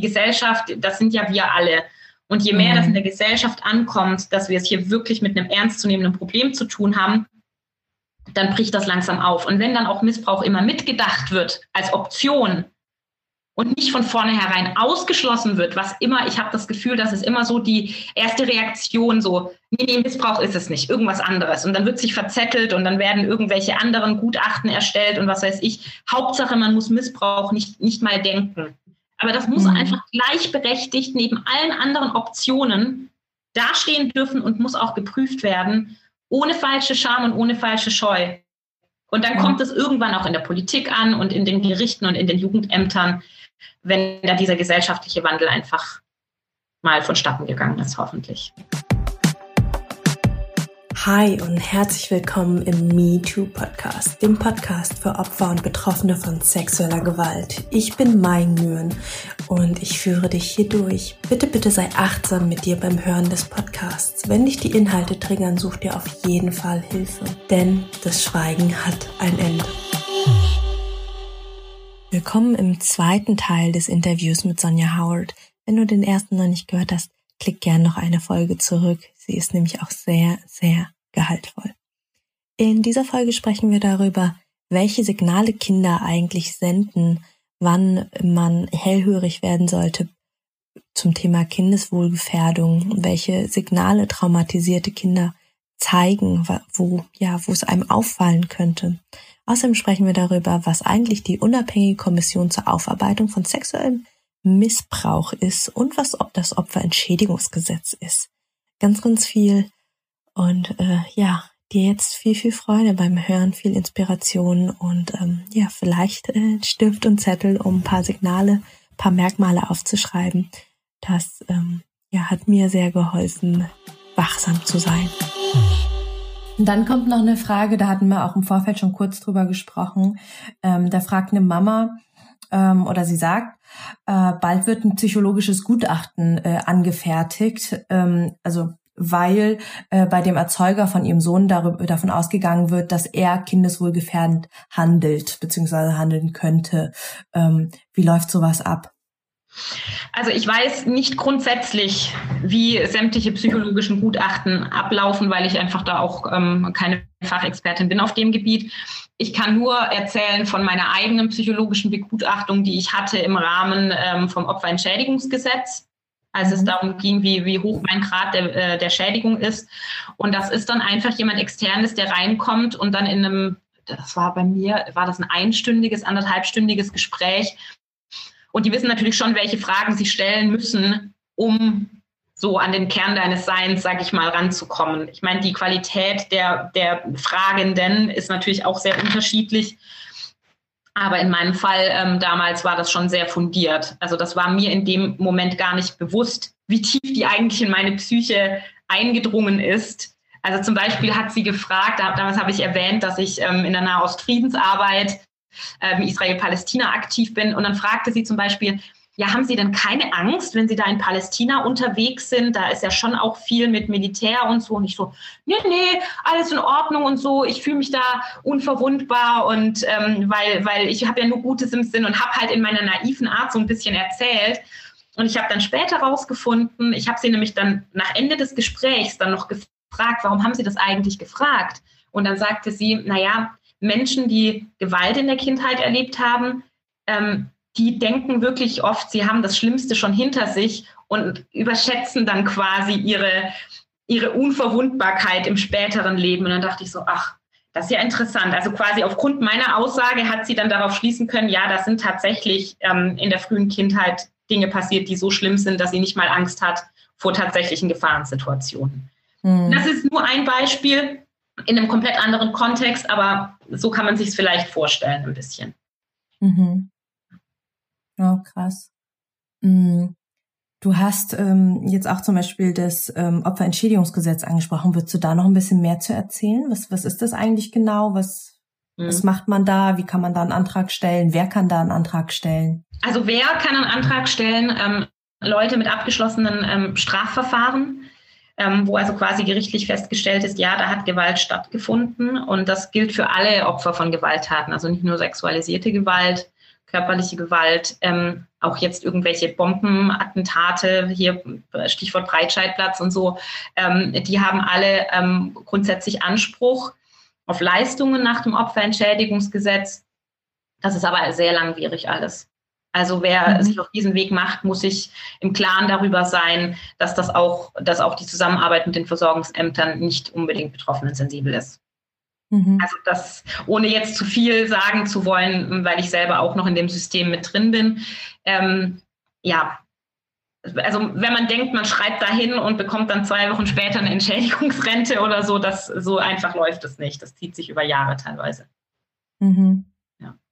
Gesellschaft, das sind ja wir alle. Und je mehr mhm. das in der Gesellschaft ankommt, dass wir es hier wirklich mit einem ernstzunehmenden Problem zu tun haben, dann bricht das langsam auf. Und wenn dann auch Missbrauch immer mitgedacht wird als Option und nicht von vornherein ausgeschlossen wird, was immer, ich habe das Gefühl, dass es immer so die erste Reaktion so, nee, nee, Missbrauch ist es nicht, irgendwas anderes. Und dann wird sich verzettelt und dann werden irgendwelche anderen Gutachten erstellt und was weiß ich. Hauptsache, man muss Missbrauch nicht, nicht mal denken. Aber das muss mhm. einfach gleichberechtigt neben allen anderen Optionen dastehen dürfen und muss auch geprüft werden ohne falsche Scham und ohne falsche Scheu. Und dann kommt es irgendwann auch in der Politik an und in den Gerichten und in den Jugendämtern, wenn da dieser gesellschaftliche Wandel einfach mal vonstatten gegangen ist, hoffentlich. Hi und herzlich willkommen im MeToo Podcast, dem Podcast für Opfer und Betroffene von sexueller Gewalt. Ich bin Mai Nguyen und ich führe dich hier durch. Bitte, bitte sei achtsam mit dir beim Hören des Podcasts. Wenn dich die Inhalte triggern, such dir auf jeden Fall Hilfe, denn das Schweigen hat ein Ende. Willkommen im zweiten Teil des Interviews mit Sonja Howard. Wenn du den ersten noch nicht gehört hast, klick gern noch eine Folge zurück. Sie ist nämlich auch sehr, sehr gehaltvoll. In dieser Folge sprechen wir darüber, welche Signale Kinder eigentlich senden, wann man hellhörig werden sollte zum Thema Kindeswohlgefährdung, welche Signale traumatisierte Kinder zeigen, wo, ja, wo es einem auffallen könnte. Außerdem sprechen wir darüber, was eigentlich die unabhängige Kommission zur Aufarbeitung von sexuellem Missbrauch ist und was das Opferentschädigungsgesetz ist. Ganz, ganz viel. Und äh, ja, dir jetzt viel, viel Freude beim Hören, viel Inspiration und ähm, ja, vielleicht äh, Stift und Zettel, um ein paar Signale, paar Merkmale aufzuschreiben. Das ähm, ja, hat mir sehr geholfen, wachsam zu sein. Und dann kommt noch eine Frage, da hatten wir auch im Vorfeld schon kurz drüber gesprochen. Ähm, da fragt eine Mama, ähm, oder sie sagt, äh, bald wird ein psychologisches Gutachten äh, angefertigt, ähm, also weil äh, bei dem Erzeuger von ihrem Sohn darüber, davon ausgegangen wird, dass er kindeswohlgefährdend handelt bzw. handeln könnte. Ähm, wie läuft sowas ab? Also ich weiß nicht grundsätzlich, wie sämtliche psychologischen Gutachten ablaufen, weil ich einfach da auch ähm, keine Fachexpertin bin auf dem Gebiet. Ich kann nur erzählen von meiner eigenen psychologischen Begutachtung, die ich hatte im Rahmen ähm, vom Opferentschädigungsgesetz, als mhm. es darum ging, wie, wie hoch mein Grad der, äh, der Schädigung ist. Und das ist dann einfach jemand externes, der reinkommt und dann in einem, das war bei mir, war das ein einstündiges, anderthalbstündiges Gespräch. Und die wissen natürlich schon, welche Fragen sie stellen müssen, um so an den Kern deines Seins, sage ich mal, ranzukommen. Ich meine, die Qualität der, der Fragenden ist natürlich auch sehr unterschiedlich. Aber in meinem Fall ähm, damals war das schon sehr fundiert. Also das war mir in dem Moment gar nicht bewusst, wie tief die eigentlich in meine Psyche eingedrungen ist. Also zum Beispiel hat sie gefragt, damals habe ich erwähnt, dass ich ähm, in der Nahostfriedensarbeit ähm, Israel-Palästina aktiv bin. Und dann fragte sie zum Beispiel, ja, haben Sie denn keine Angst, wenn Sie da in Palästina unterwegs sind? Da ist ja schon auch viel mit Militär und so. Und ich so, nee, nee, alles in Ordnung und so. Ich fühle mich da unverwundbar und ähm, weil, weil ich habe ja nur Gutes im Sinn und habe halt in meiner naiven Art so ein bisschen erzählt. Und ich habe dann später rausgefunden, ich habe sie nämlich dann nach Ende des Gesprächs dann noch gefragt, warum haben Sie das eigentlich gefragt? Und dann sagte sie, naja, Menschen, die Gewalt in der Kindheit erlebt haben, ähm, die denken wirklich oft, sie haben das Schlimmste schon hinter sich und überschätzen dann quasi ihre, ihre Unverwundbarkeit im späteren Leben. Und dann dachte ich so, ach, das ist ja interessant. Also quasi aufgrund meiner Aussage hat sie dann darauf schließen können, ja, das sind tatsächlich ähm, in der frühen Kindheit Dinge passiert, die so schlimm sind, dass sie nicht mal Angst hat vor tatsächlichen Gefahrensituationen. Mhm. Das ist nur ein Beispiel in einem komplett anderen Kontext, aber so kann man sich es vielleicht vorstellen ein bisschen. Mhm. Oh, krass. Mm. Du hast ähm, jetzt auch zum Beispiel das ähm, Opferentschädigungsgesetz angesprochen. Würdest du da noch ein bisschen mehr zu erzählen? Was, was ist das eigentlich genau? Was, mhm. was macht man da? Wie kann man da einen Antrag stellen? Wer kann da einen Antrag stellen? Also wer kann einen Antrag stellen? Ähm, Leute mit abgeschlossenen ähm, Strafverfahren, ähm, wo also quasi gerichtlich festgestellt ist, ja, da hat Gewalt stattgefunden. Und das gilt für alle Opfer von Gewalttaten, also nicht nur sexualisierte Gewalt, körperliche Gewalt, ähm, auch jetzt irgendwelche Bombenattentate, hier Stichwort Breitscheidplatz und so, ähm, die haben alle ähm, grundsätzlich Anspruch auf Leistungen nach dem Opferentschädigungsgesetz. Das ist aber sehr langwierig alles. Also wer mhm. sich auf diesen Weg macht, muss sich im Klaren darüber sein, dass das auch, dass auch die Zusammenarbeit mit den Versorgungsämtern nicht unbedingt betroffenen sensibel ist. Mhm. Also das, ohne jetzt zu viel sagen zu wollen, weil ich selber auch noch in dem System mit drin bin. Ähm, ja, also wenn man denkt, man schreibt dahin und bekommt dann zwei Wochen später eine Entschädigungsrente oder so, das so einfach läuft es nicht. Das zieht sich über Jahre teilweise. Mhm.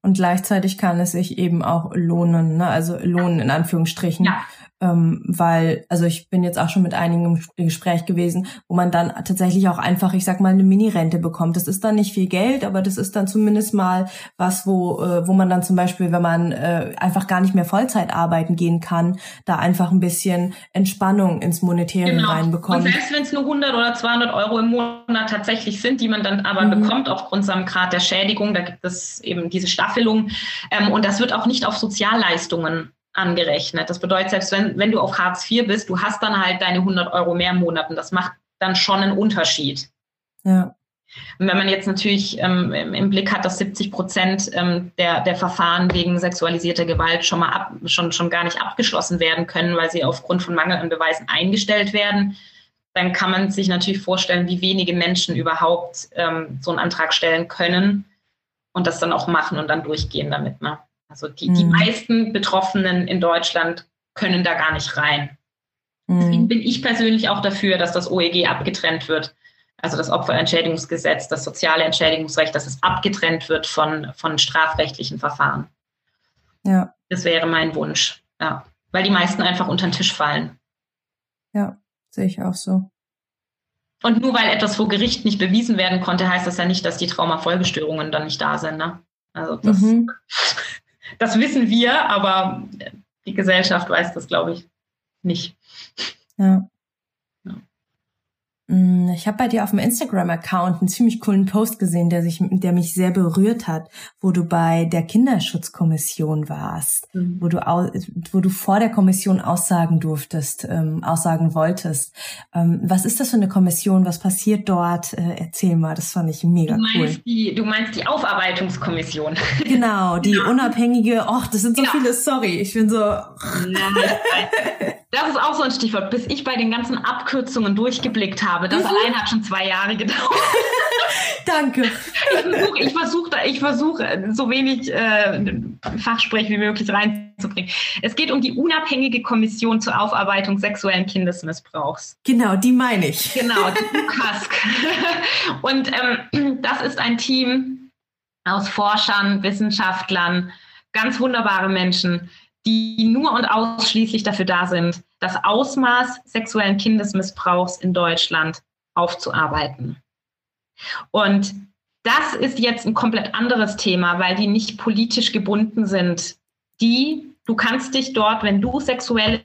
Und gleichzeitig kann es sich eben auch lohnen, ne? also lohnen in Anführungsstrichen, ja ähm, weil, also ich bin jetzt auch schon mit einigen im Gespräch gewesen, wo man dann tatsächlich auch einfach, ich sag mal, eine Mini-Rente bekommt. Das ist dann nicht viel Geld, aber das ist dann zumindest mal was, wo, äh, wo man dann zum Beispiel, wenn man äh, einfach gar nicht mehr Vollzeit arbeiten gehen kann, da einfach ein bisschen Entspannung ins Monetäre genau. reinbekommt. Und selbst wenn es nur 100 oder 200 Euro im Monat tatsächlich sind, die man dann aber mhm. bekommt aufgrund seinem Grad der Schädigung, da gibt es eben diese Staffelung ähm, und das wird auch nicht auf Sozialleistungen angerechnet. Das bedeutet, selbst wenn, wenn du auf Hartz IV bist, du hast dann halt deine 100 Euro mehr im Monat und das macht dann schon einen Unterschied. Ja. Und wenn man jetzt natürlich ähm, im Blick hat, dass 70 Prozent ähm, der, der Verfahren wegen sexualisierter Gewalt schon mal ab, schon, schon gar nicht abgeschlossen werden können, weil sie aufgrund von Mangel an Beweisen eingestellt werden, dann kann man sich natürlich vorstellen, wie wenige Menschen überhaupt ähm, so einen Antrag stellen können und das dann auch machen und dann durchgehen damit. Ne? Also die, die mhm. meisten Betroffenen in Deutschland können da gar nicht rein. Mhm. Deswegen bin ich persönlich auch dafür, dass das OEG abgetrennt wird. Also das Opferentschädigungsgesetz, das soziale Entschädigungsrecht, dass es abgetrennt wird von, von strafrechtlichen Verfahren. Ja. Das wäre mein Wunsch. Ja. Weil die meisten einfach unter den Tisch fallen. Ja, sehe ich auch so. Und nur weil etwas vor Gericht nicht bewiesen werden konnte, heißt das ja nicht, dass die Traumafolgestörungen dann nicht da sind. Ne? Also das, mhm. Das wissen wir, aber die Gesellschaft weiß das, glaube ich, nicht. Ja. Mm, ich habe bei dir auf dem Instagram-Account einen ziemlich coolen Post gesehen, der, sich, der mich sehr berührt hat, wo du bei der Kinderschutzkommission warst, mhm. wo, du wo du vor der Kommission aussagen durftest, ähm, aussagen wolltest. Ähm, was ist das für eine Kommission? Was passiert dort? Äh, erzähl mal, das fand ich mega du cool. Die, du meinst die Aufarbeitungskommission. Genau, die genau. unabhängige, ach, das sind so genau. viele, sorry, ich bin so. Das ist auch so ein Stichwort, bis ich bei den ganzen Abkürzungen durchgeblickt habe. Das mhm. allein hat schon zwei Jahre gedauert. Danke. Ich versuche ich versuch, so wenig äh, Fachsprech wie möglich reinzubringen. Es geht um die unabhängige Kommission zur Aufarbeitung sexuellen Kindesmissbrauchs. Genau, die meine ich. Genau, die UKASK. Und ähm, das ist ein Team aus Forschern, Wissenschaftlern, ganz wunderbare Menschen, die nur und ausschließlich dafür da sind, das Ausmaß sexuellen Kindesmissbrauchs in Deutschland aufzuarbeiten. Und das ist jetzt ein komplett anderes Thema, weil die nicht politisch gebunden sind. Die, du kannst dich dort, wenn du sexuelle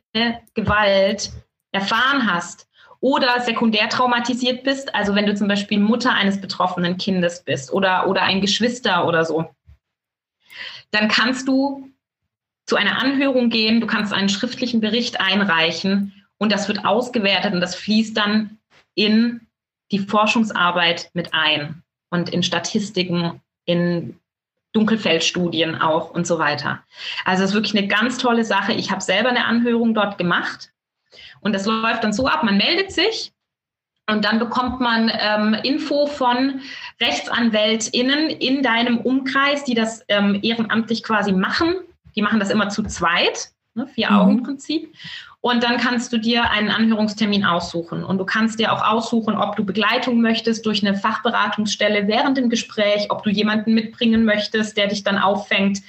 Gewalt erfahren hast oder sekundär traumatisiert bist, also wenn du zum Beispiel Mutter eines betroffenen Kindes bist oder, oder ein Geschwister oder so, dann kannst du zu einer Anhörung gehen, du kannst einen schriftlichen Bericht einreichen und das wird ausgewertet und das fließt dann in die Forschungsarbeit mit ein und in Statistiken, in Dunkelfeldstudien auch und so weiter. Also es ist wirklich eine ganz tolle Sache. Ich habe selber eine Anhörung dort gemacht und das läuft dann so ab, man meldet sich und dann bekommt man ähm, Info von RechtsanwältInnen in deinem Umkreis, die das ähm, ehrenamtlich quasi machen die machen das immer zu zweit, ne, Vier-Augen-Prinzip. Mhm. Und dann kannst du dir einen Anhörungstermin aussuchen. Und du kannst dir auch aussuchen, ob du Begleitung möchtest durch eine Fachberatungsstelle während dem Gespräch, ob du jemanden mitbringen möchtest, der dich dann auffängt,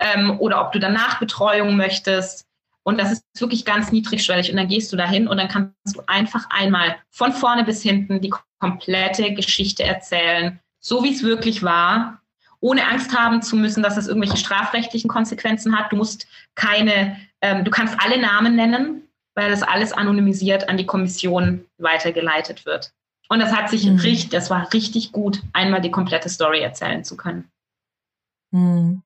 ähm, oder ob du danach Betreuung möchtest. Und das ist wirklich ganz niedrigschwellig. Und dann gehst du dahin und dann kannst du einfach einmal von vorne bis hinten die komplette Geschichte erzählen, so wie es wirklich war, ohne Angst haben zu müssen, dass es irgendwelche strafrechtlichen Konsequenzen hat. Du musst keine, ähm, du kannst alle Namen nennen, weil das alles anonymisiert an die Kommission weitergeleitet wird. Und das hat sich mhm. richtig, das war richtig gut, einmal die komplette Story erzählen zu können. Mhm.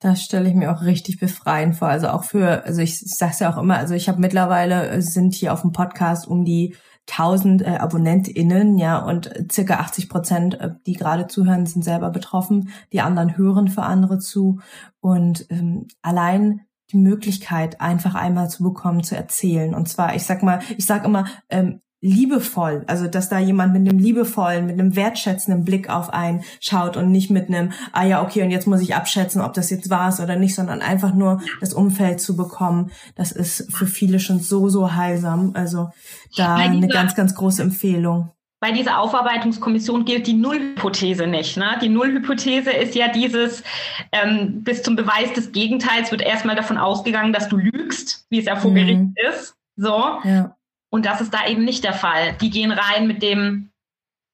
Das stelle ich mir auch richtig befreiend vor. Also auch für, also ich, ich sage es ja auch immer, also ich habe mittlerweile, äh, sind hier auf dem Podcast um die 1000 äh, AbonnentInnen, ja, und circa 80 Prozent, äh, die gerade zuhören, sind selber betroffen. Die anderen hören für andere zu. Und ähm, allein die Möglichkeit, einfach einmal zu bekommen, zu erzählen. Und zwar, ich sag mal, ich sag immer, ähm, liebevoll, also dass da jemand mit einem liebevollen, mit einem wertschätzenden Blick auf einen schaut und nicht mit einem, ah ja, okay, und jetzt muss ich abschätzen, ob das jetzt war oder nicht, sondern einfach nur das Umfeld zu bekommen, das ist für viele schon so, so heilsam. Also da eine ganz, ganz große Empfehlung. Bei dieser Aufarbeitungskommission gilt die Nullhypothese nicht. Ne? Die Nullhypothese ist ja dieses, ähm, bis zum Beweis des Gegenteils wird erstmal davon ausgegangen, dass du lügst, wie es ja vor Gericht mhm. ist. So. Ja. Und das ist da eben nicht der Fall. Die gehen rein mit dem,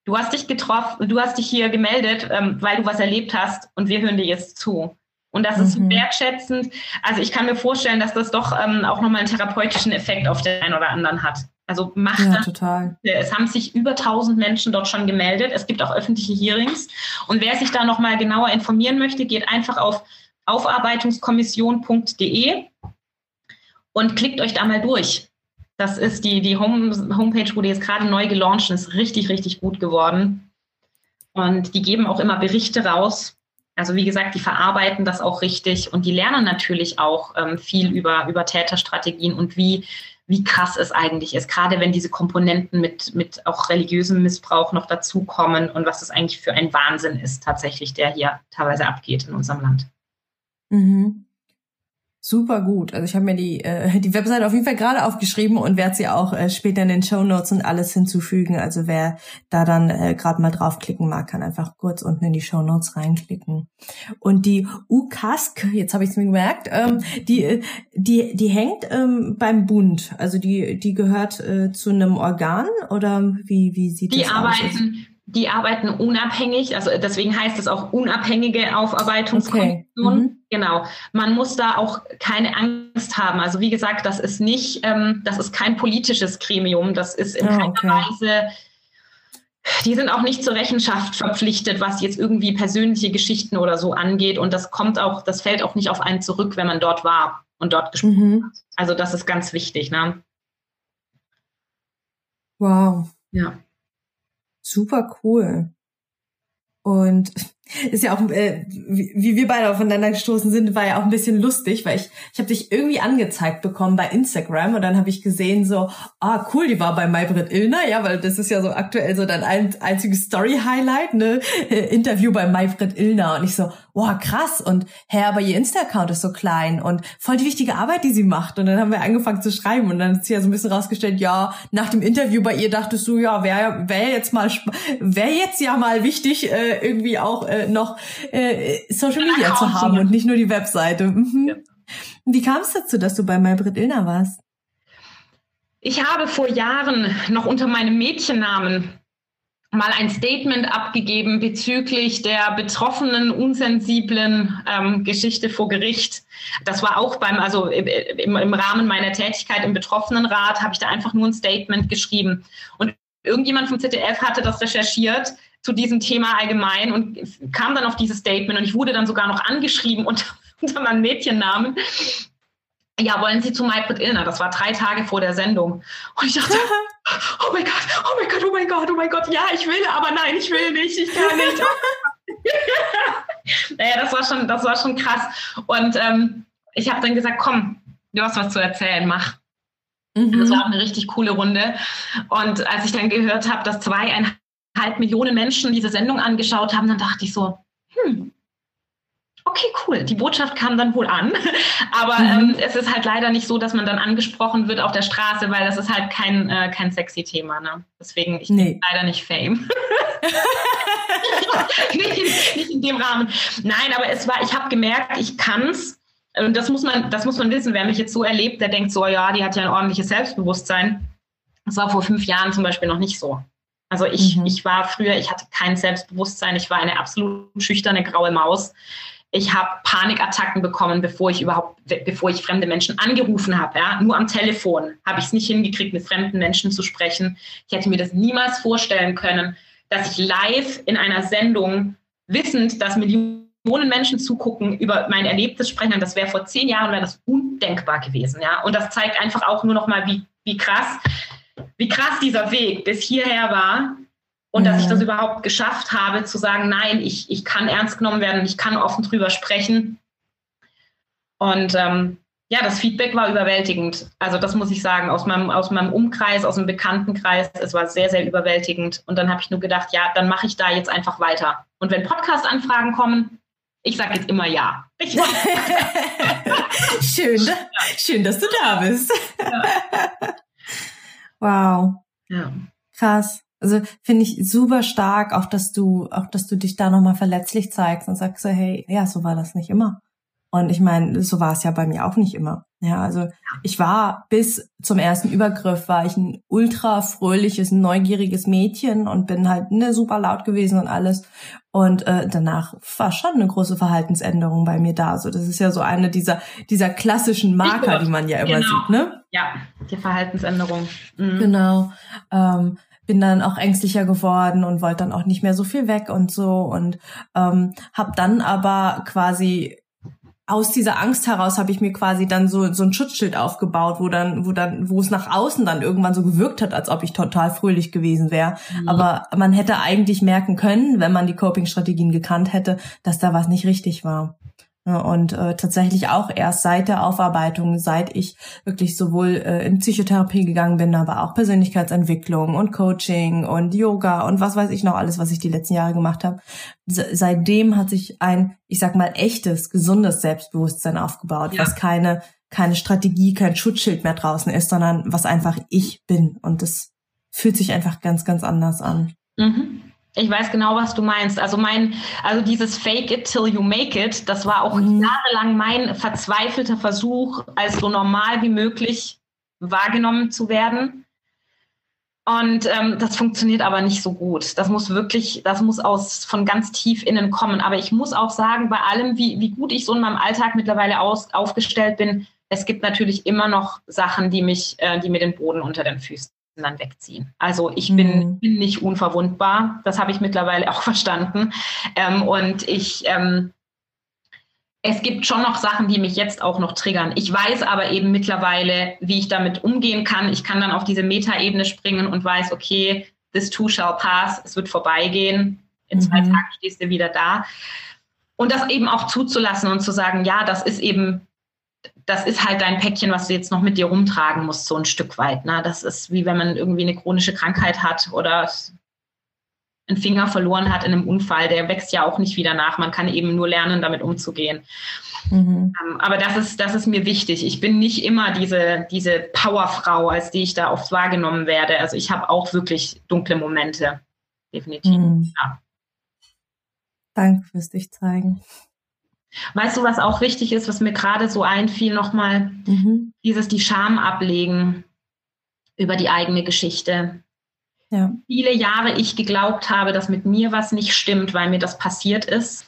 du hast dich getroffen, du hast dich hier gemeldet, ähm, weil du was erlebt hast und wir hören dir jetzt zu. Und das mhm. ist wertschätzend. Also ich kann mir vorstellen, dass das doch ähm, auch nochmal einen therapeutischen Effekt auf den einen oder anderen hat. Also macht ja, das. Total. Es haben sich über 1000 Menschen dort schon gemeldet. Es gibt auch öffentliche Hearings. Und wer sich da nochmal genauer informieren möchte, geht einfach auf aufarbeitungskommission.de und klickt euch da mal durch. Das ist die, die Home, Homepage, wurde jetzt gerade neu gelauncht ist richtig, richtig gut geworden. Und die geben auch immer Berichte raus. Also wie gesagt, die verarbeiten das auch richtig und die lernen natürlich auch ähm, viel über, über Täterstrategien und wie, wie krass es eigentlich ist, gerade wenn diese Komponenten mit, mit auch religiösem Missbrauch noch dazukommen und was das eigentlich für ein Wahnsinn ist tatsächlich, der hier teilweise abgeht in unserem Land. Mhm super gut. Also ich habe mir die, äh, die Webseite auf jeden Fall gerade aufgeschrieben und werde sie auch äh, später in den Show Notes und alles hinzufügen. Also wer da dann äh, gerade mal draufklicken mag, kann einfach kurz unten in die Show Notes reinklicken. Und die UKASK, jetzt habe ich es mir gemerkt, ähm, die, die, die hängt ähm, beim Bund. Also die, die gehört äh, zu einem Organ oder wie, wie sieht die das aus? Die arbeiten unabhängig, also deswegen heißt es auch unabhängige Aufarbeitungskommission. Okay. Mhm. Genau. Man muss da auch keine Angst haben. Also wie gesagt, das ist nicht, ähm, das ist kein politisches Gremium. Das ist in oh, keiner okay. Weise, die sind auch nicht zur Rechenschaft verpflichtet, was jetzt irgendwie persönliche Geschichten oder so angeht. Und das kommt auch, das fällt auch nicht auf einen zurück, wenn man dort war und dort gesprochen mhm. hat. Also das ist ganz wichtig, ne? Wow. Ja. Super cool. Und ist ja auch, äh, wie wir beide aufeinander gestoßen sind, war ja auch ein bisschen lustig, weil ich, ich habe dich irgendwie angezeigt bekommen bei Instagram und dann habe ich gesehen so, ah cool, die war bei Maybrit Illner, ja, weil das ist ja so aktuell so dein ein, einziges Story-Highlight, ne, äh, Interview bei Maybrit Illner. Und ich so, wow, krass. Und hä, aber ihr Insta-Account ist so klein und voll die wichtige Arbeit, die sie macht. Und dann haben wir angefangen zu schreiben und dann ist sie ja so ein bisschen rausgestellt, ja, nach dem Interview bei ihr dachtest du, ja, wäre wär jetzt mal, wäre jetzt ja mal wichtig, äh, irgendwie auch äh, noch äh, Social Media ja, zu haben und nicht nur die Webseite. Mhm. Ja. Wie kam es dazu, dass du bei Maybrit Illner warst? Ich habe vor Jahren noch unter meinem Mädchennamen mal ein Statement abgegeben bezüglich der betroffenen, unsensiblen ähm, Geschichte vor Gericht. Das war auch beim, also im, im Rahmen meiner Tätigkeit im Betroffenenrat, habe ich da einfach nur ein Statement geschrieben. Und irgendjemand vom ZDF hatte das recherchiert zu diesem Thema allgemein und kam dann auf dieses Statement und ich wurde dann sogar noch angeschrieben unter, unter meinem Mädchennamen. Ja, wollen Sie zu Maybrit Illner? Das war drei Tage vor der Sendung. Und ich dachte, oh mein Gott, oh mein Gott, oh mein Gott, oh mein Gott, ja, ich will, aber nein, ich will nicht, ich kann nicht. naja, das war schon, das war schon krass. Und ähm, ich habe dann gesagt, komm, du hast was zu erzählen, mach. Mhm. Das war eine richtig coole Runde. Und als ich dann gehört habe, dass zweieinhalb Millionen Menschen diese Sendung angeschaut haben, dann dachte ich so, hm, okay, cool. Die Botschaft kam dann wohl an. Aber mhm. ähm, es ist halt leider nicht so, dass man dann angesprochen wird auf der Straße, weil das ist halt kein, äh, kein sexy Thema. Ne? Deswegen, ich nee. bin leider nicht Fame. nicht, nicht in dem Rahmen. Nein, aber es war, ich habe gemerkt, ich kann's. Und das muss man, das muss man wissen. Wer mich jetzt so erlebt, der denkt so, ja, die hat ja ein ordentliches Selbstbewusstsein. Das war vor fünf Jahren zum Beispiel noch nicht so. Also ich, mhm. ich war früher, ich hatte kein Selbstbewusstsein, ich war eine absolut schüchterne graue Maus. Ich habe Panikattacken bekommen, bevor ich überhaupt, bevor ich fremde Menschen angerufen habe. Ja? Nur am Telefon habe ich es nicht hingekriegt, mit fremden Menschen zu sprechen. Ich hätte mir das niemals vorstellen können, dass ich live in einer Sendung, wissend, dass Millionen Menschen zugucken, über mein Erlebtes sprechen. Das wäre vor zehn Jahren wäre das undenkbar gewesen. Ja? Und das zeigt einfach auch nur noch mal, wie, wie krass, wie krass dieser Weg bis hierher war. Und dass ich das überhaupt geschafft habe, zu sagen, nein, ich, ich kann ernst genommen werden, ich kann offen drüber sprechen. Und ähm, ja, das Feedback war überwältigend. Also das muss ich sagen, aus meinem, aus meinem Umkreis, aus dem Bekanntenkreis, es war sehr, sehr überwältigend. Und dann habe ich nur gedacht, ja, dann mache ich da jetzt einfach weiter. Und wenn Podcast-Anfragen kommen, ich sage jetzt immer ja. schön, schön, dass du da bist. Ja. Wow. Ja. Krass. Also finde ich super stark, auch dass du, auch dass du dich da nochmal verletzlich zeigst und sagst so, hey, ja, so war das nicht immer. Und ich meine, so war es ja bei mir auch nicht immer. Ja, also ich war bis zum ersten Übergriff war ich ein ultra fröhliches, neugieriges Mädchen und bin halt ne, super laut gewesen und alles. Und äh, danach war schon eine große Verhaltensänderung bei mir da. So, das ist ja so eine dieser dieser klassischen Marker, die man ja immer genau. sieht, ne? Ja, die Verhaltensänderung. Mhm. Genau. Ähm, bin dann auch ängstlicher geworden und wollte dann auch nicht mehr so viel weg und so und ähm, habe dann aber quasi aus dieser Angst heraus habe ich mir quasi dann so so ein Schutzschild aufgebaut, wo dann wo dann wo es nach außen dann irgendwann so gewirkt hat, als ob ich total fröhlich gewesen wäre. Mhm. Aber man hätte eigentlich merken können, wenn man die Coping Strategien gekannt hätte, dass da was nicht richtig war. Und äh, tatsächlich auch erst seit der Aufarbeitung, seit ich wirklich sowohl äh, in Psychotherapie gegangen bin, aber auch Persönlichkeitsentwicklung und Coaching und Yoga und was weiß ich noch alles, was ich die letzten Jahre gemacht habe. Seitdem hat sich ein, ich sag mal, echtes, gesundes Selbstbewusstsein aufgebaut, ja. was keine, keine Strategie, kein Schutzschild mehr draußen ist, sondern was einfach ich bin. Und das fühlt sich einfach ganz, ganz anders an. Mhm. Ich weiß genau, was du meinst. Also mein, also dieses Fake it till you make it, das war auch mhm. jahrelang mein verzweifelter Versuch, als so normal wie möglich wahrgenommen zu werden. Und ähm, das funktioniert aber nicht so gut. Das muss wirklich, das muss aus von ganz tief innen kommen. Aber ich muss auch sagen, bei allem, wie, wie gut ich so in meinem Alltag mittlerweile aus, aufgestellt bin, es gibt natürlich immer noch Sachen, die mich, äh, die mir den Boden unter den Füßen dann wegziehen. Also ich bin, mhm. bin nicht unverwundbar. Das habe ich mittlerweile auch verstanden. Ähm, und ich, ähm, es gibt schon noch Sachen, die mich jetzt auch noch triggern. Ich weiß aber eben mittlerweile, wie ich damit umgehen kann. Ich kann dann auf diese Metaebene springen und weiß, okay, this too shall pass, es wird vorbeigehen. In zwei mhm. Tagen stehst du wieder da. Und das eben auch zuzulassen und zu sagen, ja, das ist eben das ist halt dein Päckchen, was du jetzt noch mit dir rumtragen musst, so ein Stück weit. Ne? Das ist wie wenn man irgendwie eine chronische Krankheit hat oder einen Finger verloren hat in einem Unfall. Der wächst ja auch nicht wieder nach. Man kann eben nur lernen, damit umzugehen. Mhm. Ähm, aber das ist, das ist mir wichtig. Ich bin nicht immer diese, diese Powerfrau, als die ich da oft wahrgenommen werde. Also ich habe auch wirklich dunkle Momente. Definitiv. Mhm. Ja. Danke fürs dich zeigen. Weißt du, was auch wichtig ist, was mir gerade so einfiel, nochmal, mhm. dieses die Scham ablegen über die eigene Geschichte. Ja. Viele Jahre ich geglaubt habe, dass mit mir was nicht stimmt, weil mir das passiert ist,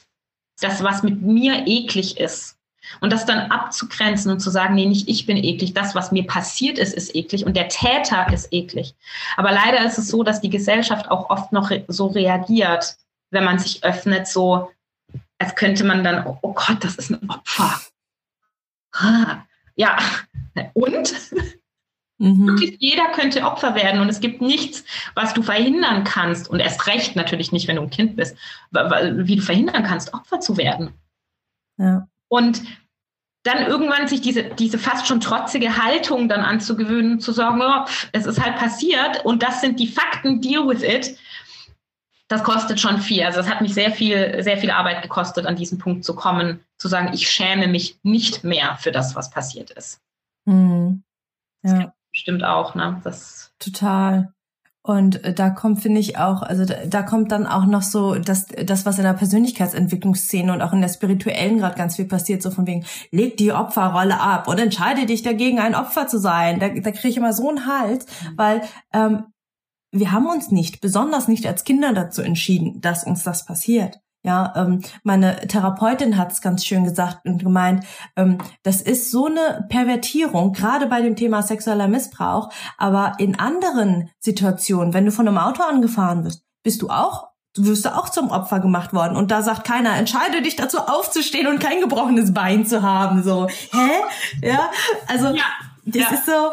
dass was mit mir eklig ist. Und das dann abzugrenzen und zu sagen, nee, nicht ich bin eklig, das, was mir passiert ist, ist eklig und der Täter ist eklig. Aber leider ist es so, dass die Gesellschaft auch oft noch so reagiert, wenn man sich öffnet, so, als könnte man dann, oh, oh Gott, das ist ein Opfer. Ah, ja, und? Mhm. Wirklich jeder könnte Opfer werden und es gibt nichts, was du verhindern kannst und erst recht natürlich nicht, wenn du ein Kind bist, wie du verhindern kannst, Opfer zu werden. Ja. Und dann irgendwann sich diese, diese fast schon trotzige Haltung dann anzugewöhnen, zu sagen, oh, es ist halt passiert und das sind die Fakten, deal with it das kostet schon viel. Also es hat mich sehr viel, sehr viel Arbeit gekostet, an diesen Punkt zu kommen, zu sagen, ich schäme mich nicht mehr für das, was passiert ist. Mhm. Ja. Das stimmt auch, ne? Das Total. Und äh, da kommt, finde ich auch, also da, da, kommt dann auch noch so das, das, was in der Persönlichkeitsentwicklungsszene und auch in der spirituellen gerade ganz viel passiert, so von wegen, leg die Opferrolle ab und entscheide dich dagegen, ein Opfer zu sein. Da, da kriege ich immer so einen Hals, mhm. weil ähm, wir haben uns nicht, besonders nicht als Kinder dazu entschieden, dass uns das passiert. Ja, ähm, meine Therapeutin hat es ganz schön gesagt und gemeint, ähm, das ist so eine Pervertierung, gerade bei dem Thema sexueller Missbrauch, aber in anderen Situationen, wenn du von einem Auto angefahren wirst, bist du auch wirst du auch zum Opfer gemacht worden. Und da sagt keiner, entscheide dich dazu aufzustehen und kein gebrochenes Bein zu haben. So, hä? Ja, also ja, das ja. ist so,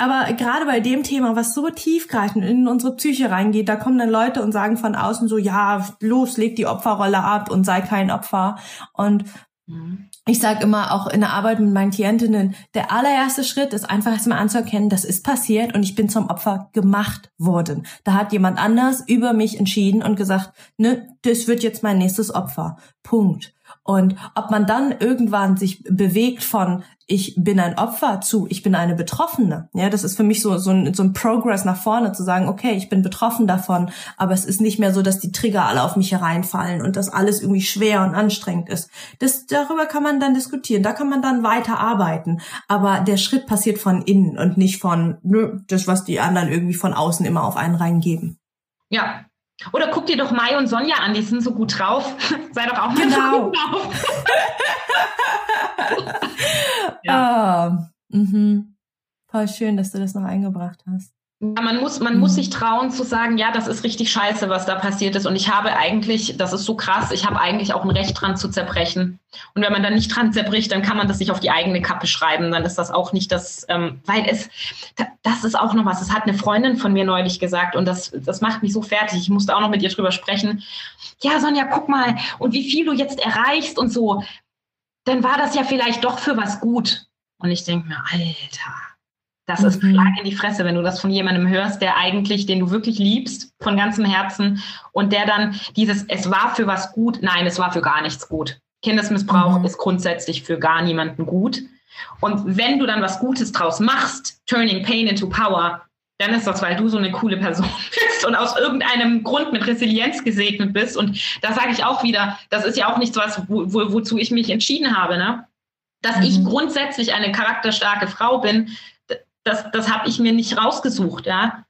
aber gerade bei dem Thema, was so tiefgreifend in unsere Psyche reingeht, da kommen dann Leute und sagen von außen so, ja, los, leg die Opferrolle ab und sei kein Opfer. Und mhm. ich sage immer auch in der Arbeit mit meinen Klientinnen, der allererste Schritt ist einfach erstmal anzuerkennen, das ist passiert und ich bin zum Opfer gemacht worden. Da hat jemand anders über mich entschieden und gesagt, ne, das wird jetzt mein nächstes Opfer. Punkt. Und ob man dann irgendwann sich bewegt von ich bin ein Opfer zu ich bin eine Betroffene. Ja, das ist für mich so, so, ein, so ein Progress nach vorne zu sagen, okay, ich bin betroffen davon, aber es ist nicht mehr so, dass die Trigger alle auf mich hereinfallen und dass alles irgendwie schwer und anstrengend ist. Das, darüber kann man dann diskutieren, da kann man dann weiter arbeiten. Aber der Schritt passiert von innen und nicht von das, was die anderen irgendwie von außen immer auf einen reingeben. Ja, oder guck dir doch Mai und Sonja an, die sind so gut drauf. Sei doch auch mal genau. so gut drauf. ja. Oh, mhm. Voll schön, dass du das noch eingebracht hast. Man muss, man mhm. muss sich trauen zu sagen, ja, das ist richtig scheiße, was da passiert ist. Und ich habe eigentlich, das ist so krass, ich habe eigentlich auch ein Recht dran zu zerbrechen. Und wenn man dann nicht dran zerbricht, dann kann man das sich auf die eigene Kappe schreiben. Dann ist das auch nicht das, ähm, weil es, das ist auch noch was. Das hat eine Freundin von mir neulich gesagt und das, das macht mich so fertig. Ich musste auch noch mit ihr drüber sprechen. Ja, Sonja, guck mal, und wie viel du jetzt erreichst und so. Dann war das ja vielleicht doch für was gut. Und ich denke mir, Alter das ist mhm. Schlag in die Fresse, wenn du das von jemandem hörst, der eigentlich, den du wirklich liebst, von ganzem Herzen, und der dann dieses, es war für was gut, nein, es war für gar nichts gut. Kindesmissbrauch mhm. ist grundsätzlich für gar niemanden gut. Und wenn du dann was Gutes draus machst, turning pain into power, dann ist das, weil du so eine coole Person bist und aus irgendeinem Grund mit Resilienz gesegnet bist. Und da sage ich auch wieder, das ist ja auch nichts, was, wo, wo, wozu ich mich entschieden habe, ne? Dass mhm. ich grundsätzlich eine charakterstarke Frau bin, das, das habe ich mir nicht rausgesucht, ja.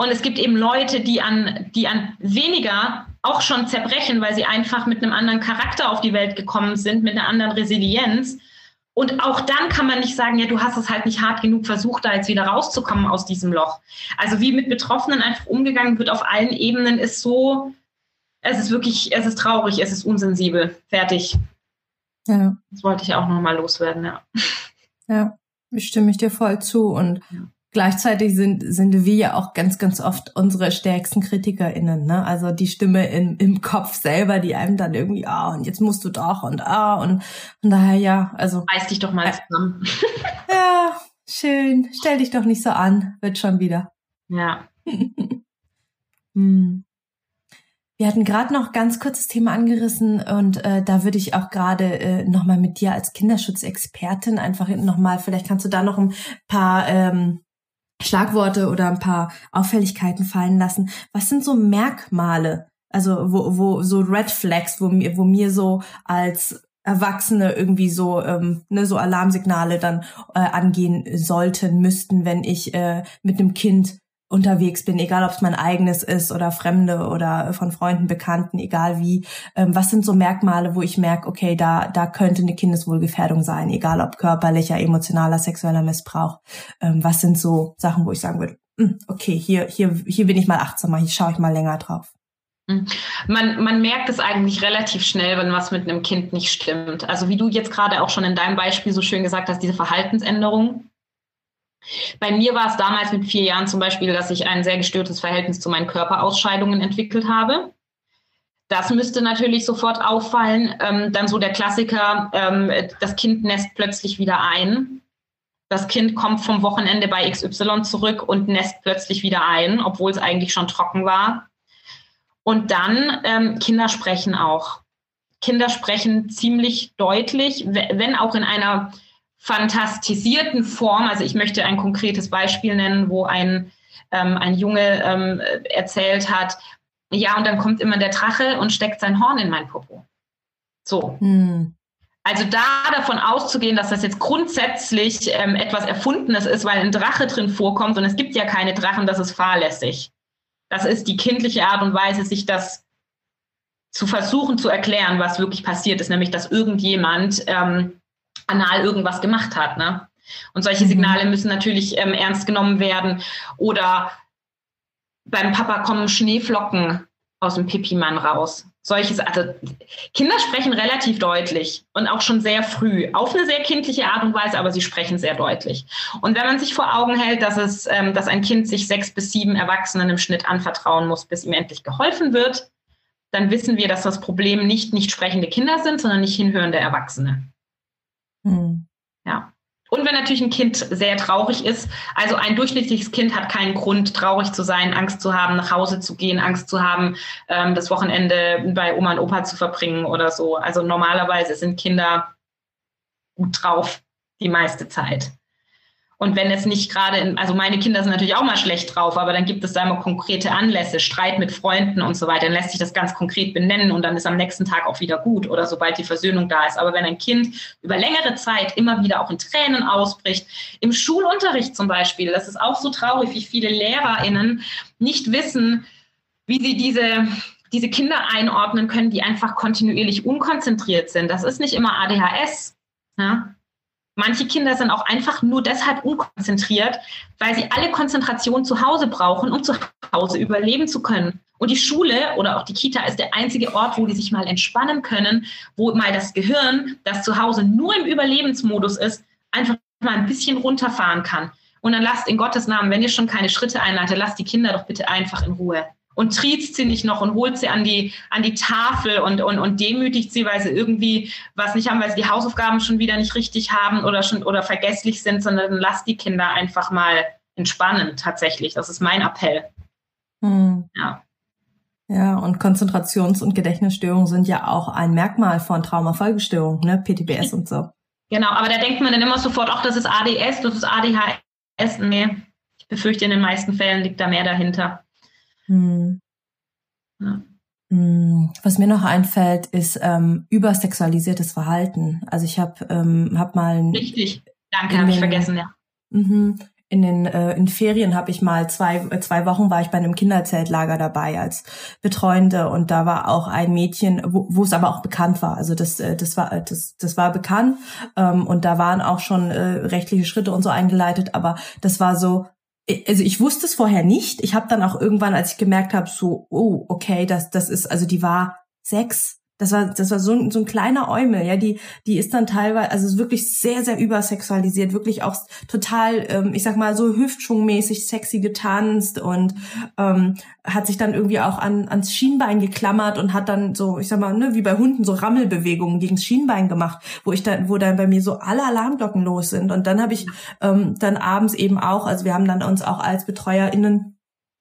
Und es gibt eben Leute, die an, die an weniger auch schon zerbrechen, weil sie einfach mit einem anderen Charakter auf die Welt gekommen sind, mit einer anderen Resilienz. Und auch dann kann man nicht sagen, ja, du hast es halt nicht hart genug versucht, da jetzt wieder rauszukommen aus diesem Loch. Also wie mit Betroffenen einfach umgegangen wird auf allen Ebenen, ist so, es ist wirklich, es ist traurig, es ist unsensibel. Fertig. Ja. Das wollte ich auch nochmal loswerden, ja. Ja. Stimme ich dir voll zu. Und ja. gleichzeitig sind, sind wir ja auch ganz, ganz oft unsere stärksten KritikerInnen. Ne? Also die Stimme in, im Kopf selber, die einem dann irgendwie, ah, und jetzt musst du doch und ah, und von daher ja, also. Reiß dich doch mal zusammen. ja, schön. Stell dich doch nicht so an. Wird schon wieder. Ja. hm. Wir hatten gerade noch ganz kurzes Thema angerissen und äh, da würde ich auch gerade äh, nochmal mit dir als Kinderschutzexpertin einfach nochmal, vielleicht kannst du da noch ein paar ähm, Schlagworte oder ein paar Auffälligkeiten fallen lassen. Was sind so Merkmale, also wo, wo so Red Flags, wo mir, wo mir so als Erwachsene irgendwie so ähm, ne, so Alarmsignale dann äh, angehen sollten müssten, wenn ich äh, mit einem Kind unterwegs bin, egal ob es mein eigenes ist oder Fremde oder von Freunden, Bekannten, egal wie. Ähm, was sind so Merkmale, wo ich merke, okay, da, da könnte eine Kindeswohlgefährdung sein, egal ob körperlicher, emotionaler, sexueller Missbrauch. Ähm, was sind so Sachen, wo ich sagen würde, hm, okay, hier, hier, hier bin ich mal achtsamer, hier schaue ich mal länger drauf. Hm. Man, man merkt es eigentlich relativ schnell, wenn was mit einem Kind nicht stimmt. Also wie du jetzt gerade auch schon in deinem Beispiel so schön gesagt hast, diese Verhaltensänderung, bei mir war es damals mit vier Jahren zum Beispiel, dass ich ein sehr gestörtes Verhältnis zu meinen Körperausscheidungen entwickelt habe. Das müsste natürlich sofort auffallen. Ähm, dann so der Klassiker, ähm, das Kind nässt plötzlich wieder ein. Das Kind kommt vom Wochenende bei XY zurück und nässt plötzlich wieder ein, obwohl es eigentlich schon trocken war. Und dann ähm, Kinder sprechen auch. Kinder sprechen ziemlich deutlich, wenn auch in einer fantastisierten Form. Also ich möchte ein konkretes Beispiel nennen, wo ein, ähm, ein Junge ähm, erzählt hat, ja, und dann kommt immer der Drache und steckt sein Horn in mein Popo. So. Hm. Also da davon auszugehen, dass das jetzt grundsätzlich ähm, etwas Erfundenes ist, weil ein Drache drin vorkommt und es gibt ja keine Drachen, das ist fahrlässig. Das ist die kindliche Art und Weise, sich das zu versuchen zu erklären, was wirklich passiert ist, nämlich dass irgendjemand ähm, anal irgendwas gemacht hat. Ne? Und solche mhm. Signale müssen natürlich ähm, ernst genommen werden. Oder beim Papa kommen Schneeflocken aus dem Pipi-Mann raus. Solches, also Kinder sprechen relativ deutlich und auch schon sehr früh, auf eine sehr kindliche Art und Weise, aber sie sprechen sehr deutlich. Und wenn man sich vor Augen hält, dass es, ähm, dass ein Kind sich sechs bis sieben Erwachsenen im Schnitt anvertrauen muss, bis ihm endlich geholfen wird, dann wissen wir, dass das Problem nicht nicht sprechende Kinder sind, sondern nicht hinhörende Erwachsene. Hm. Ja. Und wenn natürlich ein Kind sehr traurig ist, also ein durchschnittliches Kind hat keinen Grund, traurig zu sein, Angst zu haben, nach Hause zu gehen, Angst zu haben, ähm, das Wochenende bei Oma und Opa zu verbringen oder so. Also normalerweise sind Kinder gut drauf die meiste Zeit. Und wenn es nicht gerade, also meine Kinder sind natürlich auch mal schlecht drauf, aber dann gibt es da immer konkrete Anlässe, Streit mit Freunden und so weiter. Dann lässt sich das ganz konkret benennen und dann ist am nächsten Tag auch wieder gut oder sobald die Versöhnung da ist. Aber wenn ein Kind über längere Zeit immer wieder auch in Tränen ausbricht, im Schulunterricht zum Beispiel, das ist auch so traurig, wie viele LehrerInnen nicht wissen, wie sie diese diese Kinder einordnen können, die einfach kontinuierlich unkonzentriert sind. Das ist nicht immer ADHS. Ja? Manche Kinder sind auch einfach nur deshalb unkonzentriert, weil sie alle Konzentration zu Hause brauchen, um zu Hause überleben zu können. Und die Schule oder auch die Kita ist der einzige Ort, wo die sich mal entspannen können, wo mal das Gehirn, das zu Hause nur im Überlebensmodus ist, einfach mal ein bisschen runterfahren kann. Und dann lasst in Gottes Namen, wenn ihr schon keine Schritte einleitet, lasst die Kinder doch bitte einfach in Ruhe und triezt sie nicht noch und holt sie an die, an die Tafel und, und, und demütigt sie, weil sie irgendwie was nicht haben, weil sie die Hausaufgaben schon wieder nicht richtig haben oder schon oder vergesslich sind, sondern lasst die Kinder einfach mal entspannen, tatsächlich. Das ist mein Appell. Hm. Ja. Ja, und Konzentrations- und Gedächtnisstörungen sind ja auch ein Merkmal von Traumafolgestörungen, ne? PTBS und so. Genau, aber da denkt man dann immer sofort, ach, das ist ADS, das ist ADHS. Nee, ich befürchte, in den meisten Fällen liegt da mehr dahinter. Hm. Ja. Hm. Was mir noch einfällt, ist ähm, übersexualisiertes Verhalten. Also ich habe ähm, hab mal richtig, danke, habe ich vergessen, ja. Mhm. In den äh, in Ferien habe ich mal zwei äh, zwei Wochen war ich bei einem Kinderzeltlager dabei als Betreuende und da war auch ein Mädchen, wo, wo es aber auch bekannt war. Also das äh, das war das das war bekannt ähm, und da waren auch schon äh, rechtliche Schritte und so eingeleitet, aber das war so also ich wusste es vorher nicht. Ich habe dann auch irgendwann, als ich gemerkt habe, so, oh, okay, das, das ist, also die war sechs das war, das war so ein, so ein kleiner Eumel, ja, die, die ist dann teilweise, also wirklich sehr, sehr übersexualisiert, wirklich auch total, ähm, ich sag mal, so hüftschwungmäßig sexy getanzt und ähm, hat sich dann irgendwie auch an, ans Schienbein geklammert und hat dann so, ich sag mal, ne, wie bei Hunden so Rammelbewegungen gegens Schienbein gemacht, wo ich dann, wo dann bei mir so alle Alarmglocken los sind. Und dann habe ich ähm, dann abends eben auch, also wir haben dann uns auch als BetreuerInnen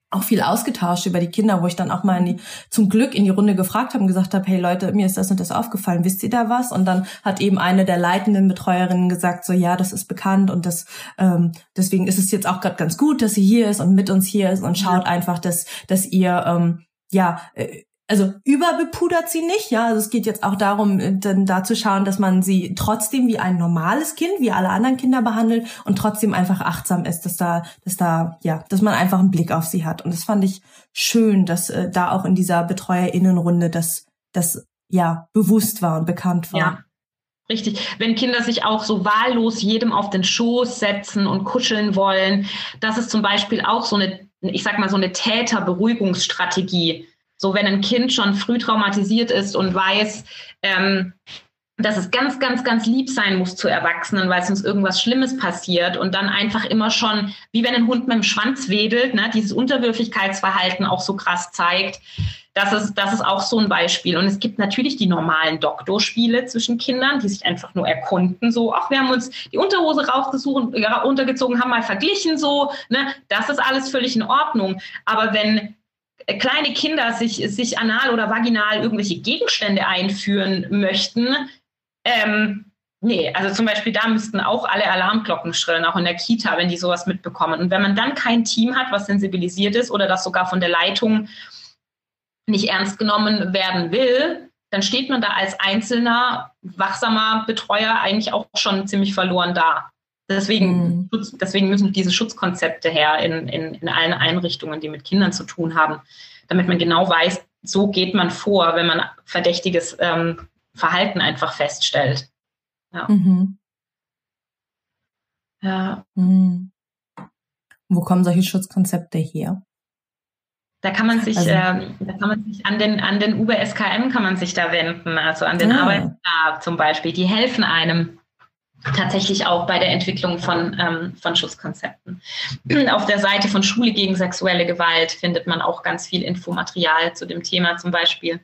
auch viel ausgetauscht über die Kinder, wo ich dann auch mal die, zum Glück in die Runde gefragt habe und gesagt habe, hey Leute, mir ist das und das aufgefallen, wisst ihr da was? Und dann hat eben eine der leitenden Betreuerinnen gesagt, so ja, das ist bekannt und das ähm, deswegen ist es jetzt auch gerade ganz gut, dass sie hier ist und mit uns hier ist und schaut einfach, dass dass ihr ähm, ja äh, also überbepudert sie nicht, ja. Also es geht jetzt auch darum, äh, dann da zu schauen, dass man sie trotzdem wie ein normales Kind, wie alle anderen Kinder behandelt und trotzdem einfach achtsam ist, dass da, dass da, ja, dass man einfach einen Blick auf sie hat. Und das fand ich schön, dass äh, da auch in dieser BetreuerInnenrunde das, das ja bewusst war und bekannt war. Ja. Richtig. Wenn Kinder sich auch so wahllos jedem auf den Schoß setzen und kuscheln wollen, das ist zum Beispiel auch so eine, ich sag mal, so eine Täterberuhigungsstrategie so, wenn ein Kind schon früh traumatisiert ist und weiß, ähm, dass es ganz, ganz, ganz lieb sein muss zu Erwachsenen, weil sonst irgendwas Schlimmes passiert und dann einfach immer schon, wie wenn ein Hund mit dem Schwanz wedelt, ne, dieses Unterwürfigkeitsverhalten auch so krass zeigt. Das ist, das ist auch so ein Beispiel. Und es gibt natürlich die normalen Doktorspiele zwischen Kindern, die sich einfach nur erkunden, so, ach, wir haben uns die Unterhose rausgesucht, untergezogen, haben mal verglichen, so, ne, das ist alles völlig in Ordnung. Aber wenn kleine Kinder sich, sich anal oder vaginal irgendwelche Gegenstände einführen möchten, ähm, nee, also zum Beispiel da müssten auch alle Alarmglocken schrillen, auch in der Kita, wenn die sowas mitbekommen. Und wenn man dann kein Team hat, was sensibilisiert ist oder das sogar von der Leitung nicht ernst genommen werden will, dann steht man da als einzelner wachsamer Betreuer eigentlich auch schon ziemlich verloren da. Deswegen, mhm. deswegen müssen diese Schutzkonzepte her in, in, in allen Einrichtungen, die mit Kindern zu tun haben, damit man genau weiß, so geht man vor, wenn man verdächtiges ähm, Verhalten einfach feststellt. Ja. Mhm. ja. Mhm. Wo kommen solche Schutzkonzepte her? Da kann man sich, also, äh, da kann man sich an den, an den Uber SKM kann man sich da wenden, also an den ah. Arbeitsamt zum Beispiel. Die helfen einem tatsächlich auch bei der Entwicklung von, ähm, von Schutzkonzepten. Auf der Seite von Schule gegen sexuelle Gewalt findet man auch ganz viel Infomaterial zu dem Thema zum Beispiel.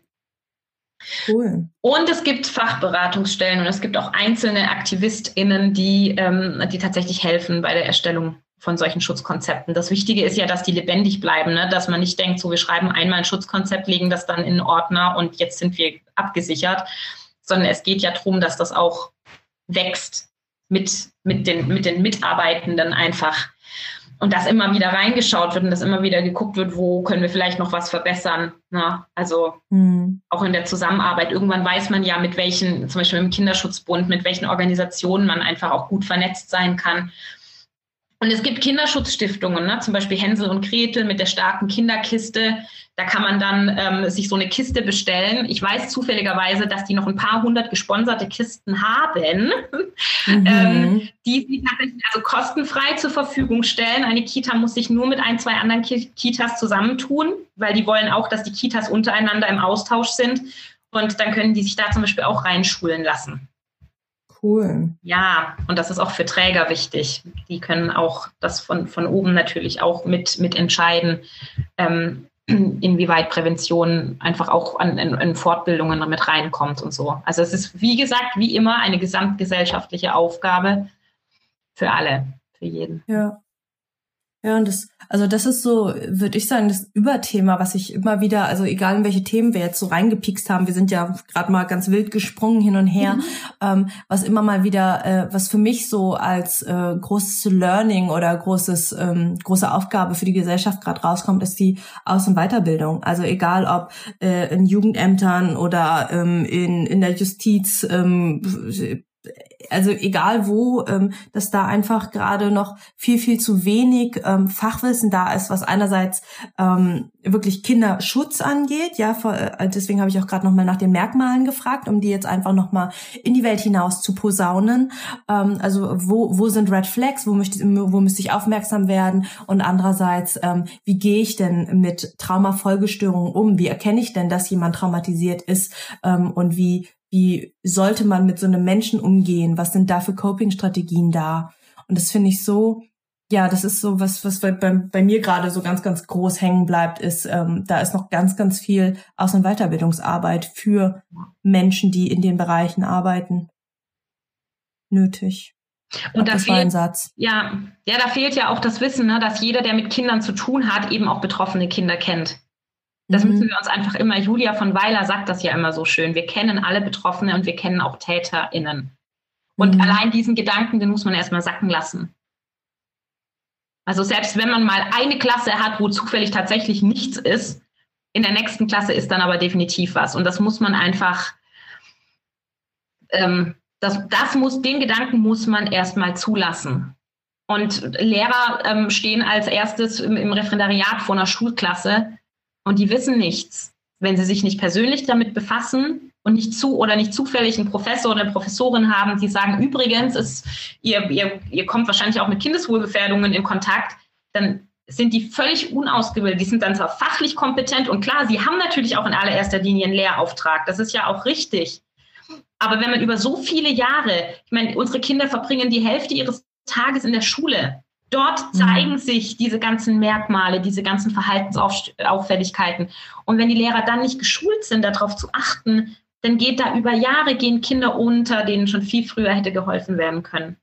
Cool. Und es gibt Fachberatungsstellen und es gibt auch einzelne AktivistInnen, die, ähm, die tatsächlich helfen bei der Erstellung von solchen Schutzkonzepten. Das Wichtige ist ja, dass die lebendig bleiben, ne? dass man nicht denkt, so wir schreiben einmal ein Schutzkonzept, legen das dann in einen Ordner und jetzt sind wir abgesichert, sondern es geht ja darum, dass das auch wächst mit, mit, den, mit den Mitarbeitenden einfach. Und dass immer wieder reingeschaut wird und dass immer wieder geguckt wird, wo können wir vielleicht noch was verbessern. Ne? Also mhm. auch in der Zusammenarbeit. Irgendwann weiß man ja, mit welchen, zum Beispiel im Kinderschutzbund, mit welchen Organisationen man einfach auch gut vernetzt sein kann. Und es gibt Kinderschutzstiftungen, ne? zum Beispiel Hänsel und Gretel mit der starken Kinderkiste. Da kann man dann ähm, sich so eine Kiste bestellen. Ich weiß zufälligerweise, dass die noch ein paar hundert gesponserte Kisten haben, mhm. ähm, die sie tatsächlich also kostenfrei zur Verfügung stellen. Eine Kita muss sich nur mit ein, zwei anderen Kitas zusammentun, weil die wollen auch, dass die Kitas untereinander im Austausch sind. Und dann können die sich da zum Beispiel auch reinschulen lassen. Cool. Ja, und das ist auch für Träger wichtig. Die können auch das von, von oben natürlich auch mit, mit entscheiden, ähm, inwieweit Prävention einfach auch an, in, in Fortbildungen mit reinkommt und so. Also es ist, wie gesagt, wie immer eine gesamtgesellschaftliche Aufgabe für alle, für jeden. Ja. Ja, und das, also das ist so, würde ich sagen, das Überthema, was ich immer wieder, also egal in welche Themen wir jetzt so reingepikst haben, wir sind ja gerade mal ganz wild gesprungen hin und her, mhm. ähm, was immer mal wieder, äh, was für mich so als äh, großes Learning oder großes, ähm, große Aufgabe für die Gesellschaft gerade rauskommt, ist die Aus- und Weiterbildung. Also egal ob äh, in Jugendämtern oder ähm, in, in der Justiz, ähm, also egal wo, ähm, dass da einfach gerade noch viel, viel zu wenig ähm, Fachwissen da ist, was einerseits ähm, wirklich Kinderschutz angeht. Ja, vor, äh, deswegen habe ich auch gerade nochmal nach den Merkmalen gefragt, um die jetzt einfach nochmal in die Welt hinaus zu posaunen. Ähm, also wo, wo sind Red Flags, wo, möchte, wo müsste ich aufmerksam werden? Und andererseits, ähm, wie gehe ich denn mit Traumafolgestörungen um? Wie erkenne ich denn, dass jemand traumatisiert ist? Ähm, und wie wie sollte man mit so einem Menschen umgehen? Was sind da für Coping-Strategien da? Und das finde ich so, ja, das ist so was, was bei, bei mir gerade so ganz, ganz groß hängen bleibt, ist, ähm, da ist noch ganz, ganz viel Aus- und Weiterbildungsarbeit für Menschen, die in den Bereichen arbeiten, nötig. Und da fehlt, Ja, ja, da fehlt ja auch das Wissen, ne, dass jeder, der mit Kindern zu tun hat, eben auch betroffene Kinder kennt. Das mhm. müssen wir uns einfach immer, Julia von Weiler sagt das ja immer so schön, wir kennen alle Betroffene und wir kennen auch TäterInnen. Und mhm. allein diesen Gedanken, den muss man erstmal sacken lassen. Also selbst wenn man mal eine Klasse hat, wo zufällig tatsächlich nichts ist, in der nächsten Klasse ist dann aber definitiv was. Und das muss man einfach, ähm, das, das muss, den Gedanken muss man erstmal zulassen. Und Lehrer ähm, stehen als erstes im, im Referendariat vor einer Schulklasse und die wissen nichts, wenn sie sich nicht persönlich damit befassen und nicht zu oder nicht zufällig einen Professor oder eine Professorin haben, die sagen, übrigens, ist, ihr, ihr, ihr kommt wahrscheinlich auch mit Kindeswohlgefährdungen in Kontakt, dann sind die völlig unausgebildet. Die sind dann zwar fachlich kompetent und klar, sie haben natürlich auch in allererster Linie einen Lehrauftrag. Das ist ja auch richtig. Aber wenn man über so viele Jahre, ich meine, unsere Kinder verbringen die Hälfte ihres Tages in der Schule. Dort mhm. zeigen sich diese ganzen Merkmale, diese ganzen Verhaltensauffälligkeiten. Und wenn die Lehrer dann nicht geschult sind, darauf zu achten, dann geht da über Jahre gehen Kinder unter, denen schon viel früher hätte geholfen werden können.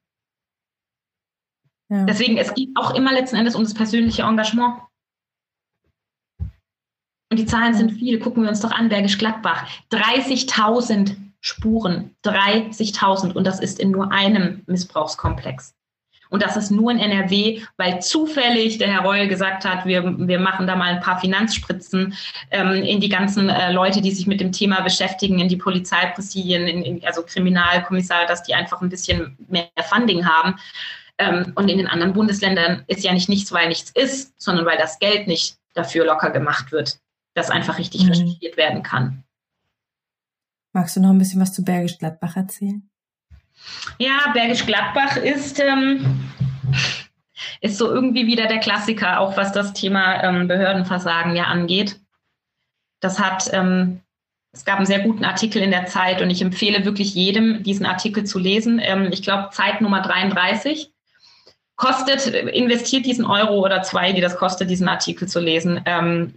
Ja. Deswegen, es geht auch immer letzten Endes um das persönliche Engagement. Und die Zahlen sind viel. Gucken wir uns doch an, Bergisch Gladbach. 30.000 Spuren. 30.000. Und das ist in nur einem Missbrauchskomplex. Und das ist nur in NRW, weil zufällig der Herr Reul gesagt hat, wir, wir machen da mal ein paar Finanzspritzen ähm, in die ganzen äh, Leute, die sich mit dem Thema beschäftigen, in die Polizeipräsidien, in, in, also Kriminalkommissare, dass die einfach ein bisschen mehr Funding haben. Ähm, und in den anderen Bundesländern ist ja nicht nichts, weil nichts ist, sondern weil das Geld nicht dafür locker gemacht wird, dass einfach richtig mhm. recherchiert werden kann. Magst du noch ein bisschen was zu Bergisch Gladbach erzählen? Ja, Bergisch Gladbach ist, ähm, ist so irgendwie wieder der Klassiker, auch was das Thema ähm, Behördenversagen ja angeht. Das hat, ähm, es gab einen sehr guten Artikel in der Zeit und ich empfehle wirklich jedem, diesen Artikel zu lesen. Ähm, ich glaube, Zeit Nummer 33 kostet, investiert diesen Euro oder zwei, die das kostet, diesen Artikel zu lesen. Ähm,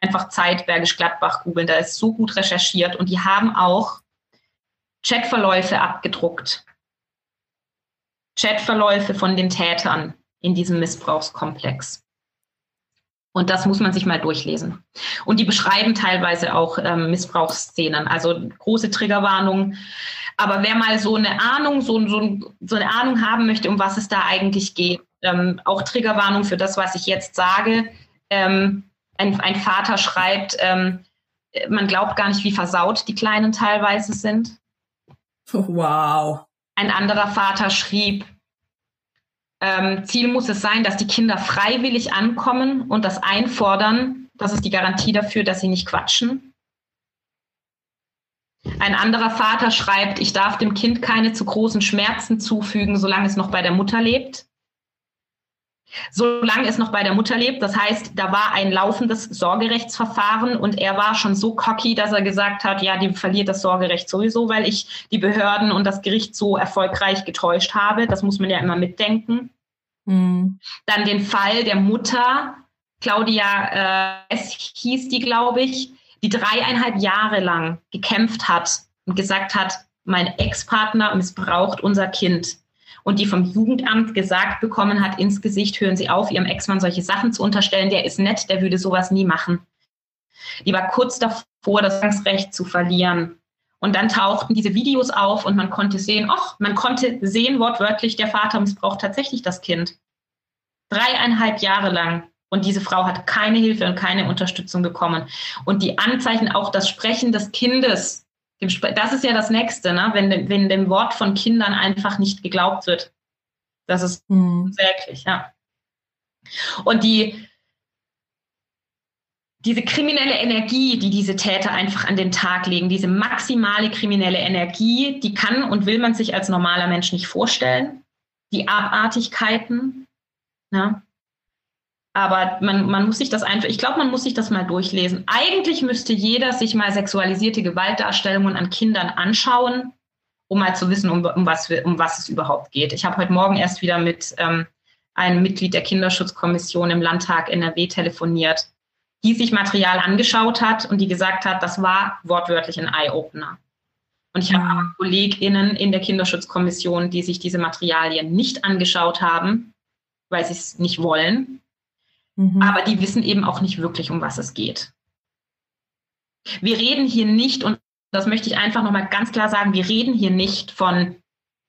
einfach Zeit Bergisch Gladbach googeln, da ist so gut recherchiert und die haben auch Chatverläufe abgedruckt. Chatverläufe von den Tätern in diesem Missbrauchskomplex. Und das muss man sich mal durchlesen. Und die beschreiben teilweise auch ähm, Missbrauchsszenen, also große Triggerwarnungen. Aber wer mal so eine Ahnung, so, so, so, eine Ahnung haben möchte, um was es da eigentlich geht, ähm, auch Triggerwarnung für das, was ich jetzt sage. Ähm, ein, ein, Vater schreibt, ähm, man glaubt gar nicht, wie versaut die Kleinen teilweise sind. Wow. Ein anderer Vater schrieb, ähm, Ziel muss es sein, dass die Kinder freiwillig ankommen und das einfordern. Das ist die Garantie dafür, dass sie nicht quatschen. Ein anderer Vater schreibt, ich darf dem Kind keine zu großen Schmerzen zufügen, solange es noch bei der Mutter lebt solange es noch bei der Mutter lebt. Das heißt, da war ein laufendes Sorgerechtsverfahren und er war schon so cocky, dass er gesagt hat, ja, die verliert das Sorgerecht sowieso, weil ich die Behörden und das Gericht so erfolgreich getäuscht habe. Das muss man ja immer mitdenken. Mhm. Dann den Fall der Mutter, Claudia, äh, es hieß die, glaube ich, die dreieinhalb Jahre lang gekämpft hat und gesagt hat, mein Ex-Partner missbraucht unser Kind und die vom Jugendamt gesagt bekommen hat, ins Gesicht, hören Sie auf, Ihrem Ex-Mann solche Sachen zu unterstellen, der ist nett, der würde sowas nie machen. Die war kurz davor, das Recht zu verlieren. Und dann tauchten diese Videos auf und man konnte sehen, ach, man konnte sehen wortwörtlich, der Vater missbraucht tatsächlich das Kind. Dreieinhalb Jahre lang. Und diese Frau hat keine Hilfe und keine Unterstützung bekommen. Und die Anzeichen, auch das Sprechen des Kindes, das ist ja das Nächste, ne? wenn, wenn dem Wort von Kindern einfach nicht geglaubt wird. Das ist mhm. unsäglich, ja. Und die, diese kriminelle Energie, die diese Täter einfach an den Tag legen, diese maximale kriminelle Energie, die kann und will man sich als normaler Mensch nicht vorstellen. Die Abartigkeiten, ne? Aber man, man muss sich das einfach, ich glaube, man muss sich das mal durchlesen. Eigentlich müsste jeder sich mal sexualisierte Gewaltdarstellungen an Kindern anschauen, um mal zu wissen, um, um, was, um was es überhaupt geht. Ich habe heute Morgen erst wieder mit ähm, einem Mitglied der Kinderschutzkommission im Landtag NRW telefoniert, die sich Material angeschaut hat und die gesagt hat, das war wortwörtlich ein Eye-Opener. Und ich habe mhm. KollegInnen in der Kinderschutzkommission, die sich diese Materialien nicht angeschaut haben, weil sie es nicht wollen, Mhm. Aber die wissen eben auch nicht wirklich, um was es geht. Wir reden hier nicht, und das möchte ich einfach nochmal ganz klar sagen, wir reden hier nicht von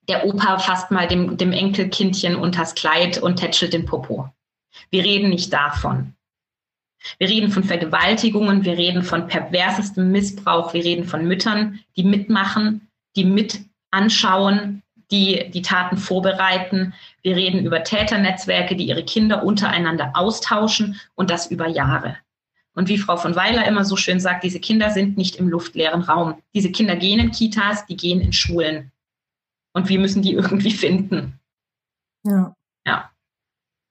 der Opa fasst mal dem, dem Enkelkindchen unters Kleid und tätschelt den Popo. Wir reden nicht davon. Wir reden von Vergewaltigungen, wir reden von perversestem Missbrauch, wir reden von Müttern, die mitmachen, die mit anschauen, die die Taten vorbereiten. Wir reden über Täternetzwerke, die ihre Kinder untereinander austauschen und das über Jahre. Und wie Frau von Weiler immer so schön sagt, diese Kinder sind nicht im luftleeren Raum. Diese Kinder gehen in Kitas, die gehen in Schulen. Und wir müssen die irgendwie finden. Ja. Ja.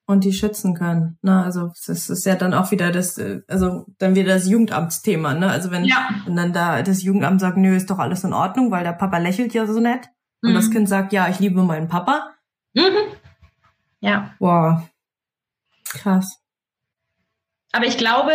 Und die schützen können. Ne? Also das ist ja dann auch wieder das, also dann wieder das Jugendamtsthema. Ne? Also wenn, ja. wenn dann da das Jugendamt sagt, nö, ist doch alles in Ordnung, weil der Papa lächelt ja so nett. Und mhm. das Kind sagt, ja, ich liebe meinen Papa. Mhm. Ja. Wow. Krass. Aber ich glaube,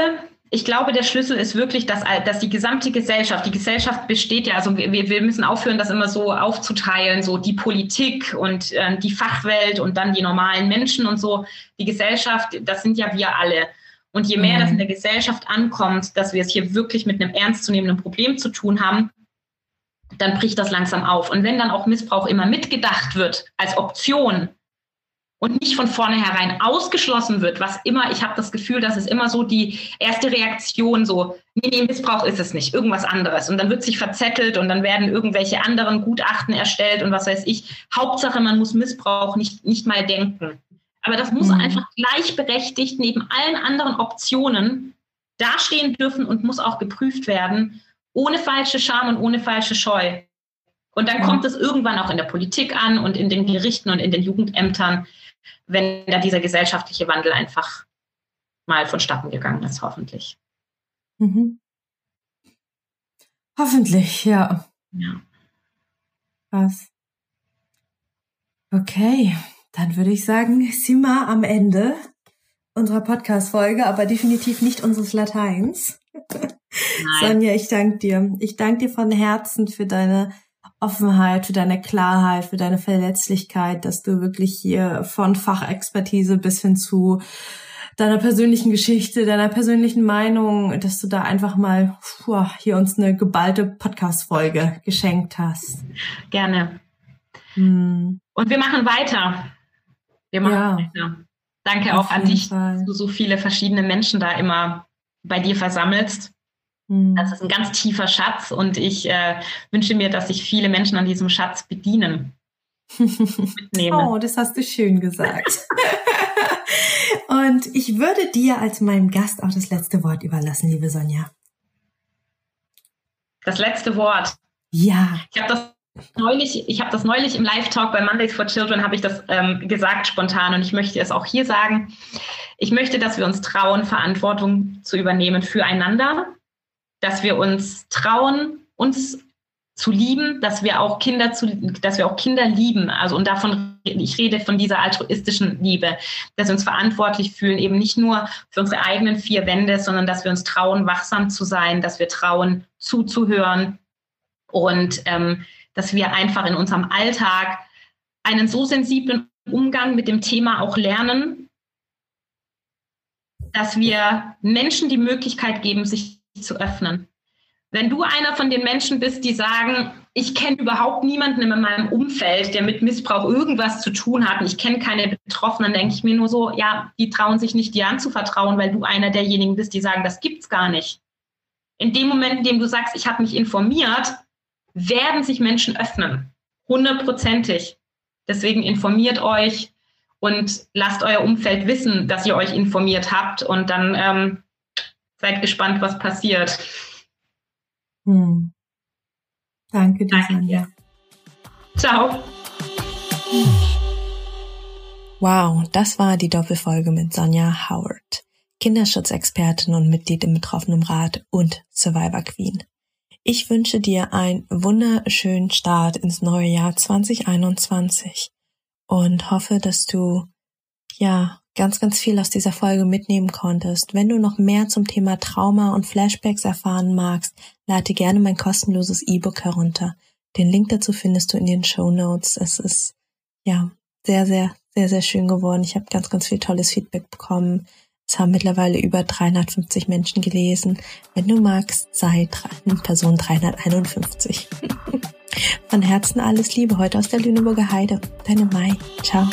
ich glaube, der Schlüssel ist wirklich, dass, dass die gesamte Gesellschaft, die Gesellschaft besteht ja, also wir, wir müssen aufhören, das immer so aufzuteilen, so die Politik und äh, die Fachwelt und dann die normalen Menschen und so. Die Gesellschaft, das sind ja wir alle. Und je mehr mhm. das in der Gesellschaft ankommt, dass wir es hier wirklich mit einem ernstzunehmenden Problem zu tun haben, dann bricht das langsam auf. Und wenn dann auch Missbrauch immer mitgedacht wird als Option und nicht von vornherein ausgeschlossen wird, was immer, ich habe das Gefühl, das ist immer so die erste Reaktion, so, nee, nee, Missbrauch ist es nicht, irgendwas anderes. Und dann wird sich verzettelt und dann werden irgendwelche anderen Gutachten erstellt und was weiß ich. Hauptsache, man muss Missbrauch nicht, nicht mal denken. Aber das muss mhm. einfach gleichberechtigt neben allen anderen Optionen dastehen dürfen und muss auch geprüft werden ohne falsche Scham und ohne falsche Scheu. Und dann kommt es irgendwann auch in der Politik an und in den Gerichten und in den Jugendämtern. wenn da dieser gesellschaftliche Wandel einfach mal vonstatten gegangen ist, hoffentlich. Mhm. Hoffentlich, ja. Ja. Was? Okay, dann würde ich sagen, sind wir am Ende unserer Podcast-Folge, aber definitiv nicht unseres Lateins. Sonja, ich danke dir. Ich danke dir von Herzen für deine Offenheit, für deine Klarheit, für deine Verletzlichkeit, dass du wirklich hier von Fachexpertise bis hin zu deiner persönlichen Geschichte, deiner persönlichen Meinung, dass du da einfach mal puh, hier uns eine geballte Podcast-Folge geschenkt hast. Gerne. Hm. Und wir machen weiter. Wir machen ja. weiter. Danke Auf auch an dich, Fall. dass du so viele verschiedene Menschen da immer bei dir versammelst. Hm. Das ist ein ganz tiefer Schatz und ich äh, wünsche mir, dass sich viele Menschen an diesem Schatz bedienen. oh, das hast du schön gesagt. und ich würde dir als meinem Gast auch das letzte Wort überlassen, liebe Sonja. Das letzte Wort. Ja. Ich habe das neulich, ich habe das neulich im Live-Talk bei Mondays for Children, habe ich das ähm, gesagt spontan und ich möchte es auch hier sagen. Ich möchte, dass wir uns trauen, Verantwortung zu übernehmen füreinander, dass wir uns trauen, uns zu lieben, dass wir auch Kinder zu, dass wir auch Kinder lieben. Also und davon, ich rede von dieser altruistischen Liebe, dass wir uns verantwortlich fühlen, eben nicht nur für unsere eigenen vier Wände, sondern dass wir uns trauen, wachsam zu sein, dass wir trauen, zuzuhören und ähm, dass wir einfach in unserem Alltag einen so sensiblen Umgang mit dem Thema auch lernen, dass wir Menschen die Möglichkeit geben, sich zu öffnen. Wenn du einer von den Menschen bist, die sagen, ich kenne überhaupt niemanden in meinem Umfeld, der mit Missbrauch irgendwas zu tun hat und ich kenne keine Betroffenen, denke ich mir nur so, ja, die trauen sich nicht, dir anzuvertrauen, weil du einer derjenigen bist, die sagen, das gibt's gar nicht. In dem Moment, in dem du sagst, ich habe mich informiert, werden sich Menschen öffnen. Hundertprozentig. Deswegen informiert euch und lasst euer Umfeld wissen, dass ihr euch informiert habt und dann ähm, seid gespannt, was passiert. Hm. Danke dir, Danke Ciao. Wow, das war die Doppelfolge mit Sonja Howard, Kinderschutzexpertin und Mitglied im Betroffenen Rat und Survivor Queen. Ich wünsche dir einen wunderschönen Start ins neue Jahr 2021 und hoffe, dass du ja ganz, ganz viel aus dieser Folge mitnehmen konntest. Wenn du noch mehr zum Thema Trauma und Flashbacks erfahren magst, lade gerne mein kostenloses E-Book herunter. Den Link dazu findest du in den Show Notes. Es ist ja sehr, sehr, sehr, sehr schön geworden. Ich habe ganz, ganz viel tolles Feedback bekommen. Es haben mittlerweile über 350 Menschen gelesen. Wenn du magst, sei Person 351. Von Herzen alles Liebe heute aus der Lüneburger Heide. Deine Mai. Ciao.